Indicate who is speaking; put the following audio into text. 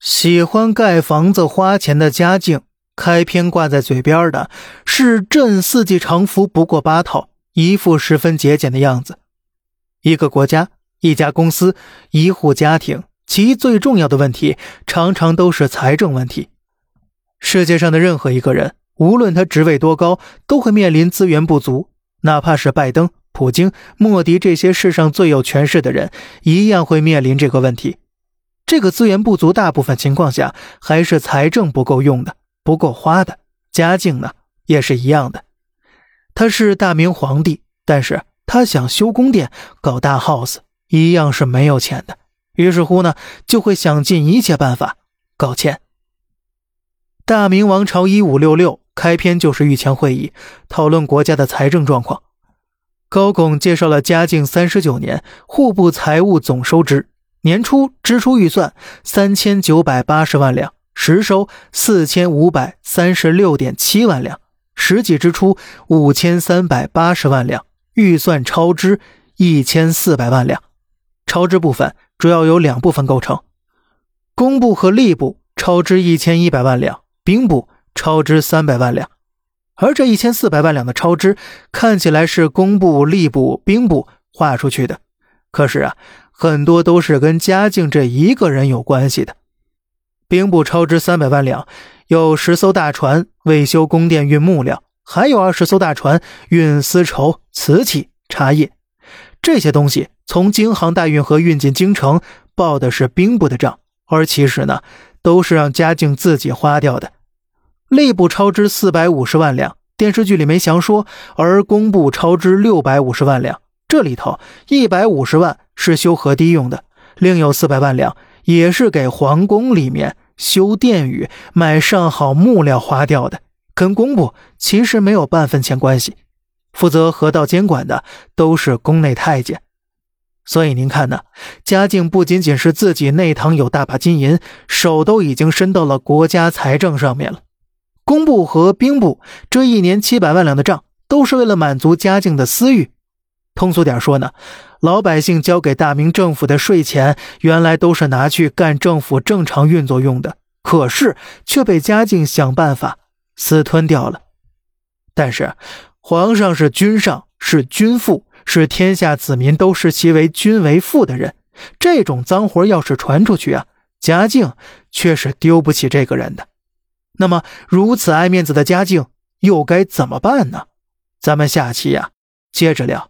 Speaker 1: 喜欢盖房子花钱的嘉靖，开篇挂在嘴边的是“朕四季常服不过八套”，一副十分节俭的样子。一个国家、一家公司、一户家庭，其最重要的问题常常都是财政问题。世界上的任何一个人，无论他职位多高，都会面临资源不足。哪怕是拜登、普京、莫迪这些世上最有权势的人，一样会面临这个问题。这个资源不足，大部分情况下还是财政不够用的，不够花的。嘉靖呢，也是一样的。他是大明皇帝，但是他想修宫殿、搞大 house，一样是没有钱的。于是乎呢，就会想尽一切办法搞钱。大明王朝一五六六开篇就是御前会议，讨论国家的财政状况。高拱介绍了嘉靖三十九年户部财务总收支。年初支出预算三千九百八十万两，实收四千五百三十六点七万两，实际支出五千三百八十万两，预算超支一千四百万两。超支部分主要由两部分构成：工部和吏部超支一千一百万两，兵部超支三百万两。而这一千四百万两的超支，看起来是工部、吏部、兵部划出去的，可是啊。很多都是跟嘉靖这一个人有关系的。兵部超支三百万两，有十艘大船为修宫殿运木料，还有二十艘大船运丝绸、瓷器、茶叶。这些东西从京杭大运河运进京城，报的是兵部的账，而其实呢，都是让嘉靖自己花掉的。吏部超支四百五十万两，电视剧里没详说，而工部超支六百五十万两。这里头一百五十万是修河堤用的，另有四百万两也是给皇宫里面修殿宇、买上好木料花掉的，跟工部其实没有半分钱关系。负责河道监管的都是宫内太监，所以您看呢，嘉靖不仅仅是自己内堂有大把金银，手都已经伸到了国家财政上面了。工部和兵部这一年七百万两的账，都是为了满足嘉靖的私欲。通俗点说呢，老百姓交给大明政府的税钱，原来都是拿去干政府正常运作用的，可是却被嘉靖想办法私吞掉了。但是，皇上是君上，是君父，是天下子民都视其为君为父的人，这种脏活要是传出去啊，嘉靖却是丢不起这个人的。那么，如此爱面子的嘉靖又该怎么办呢？咱们下期呀，接着聊。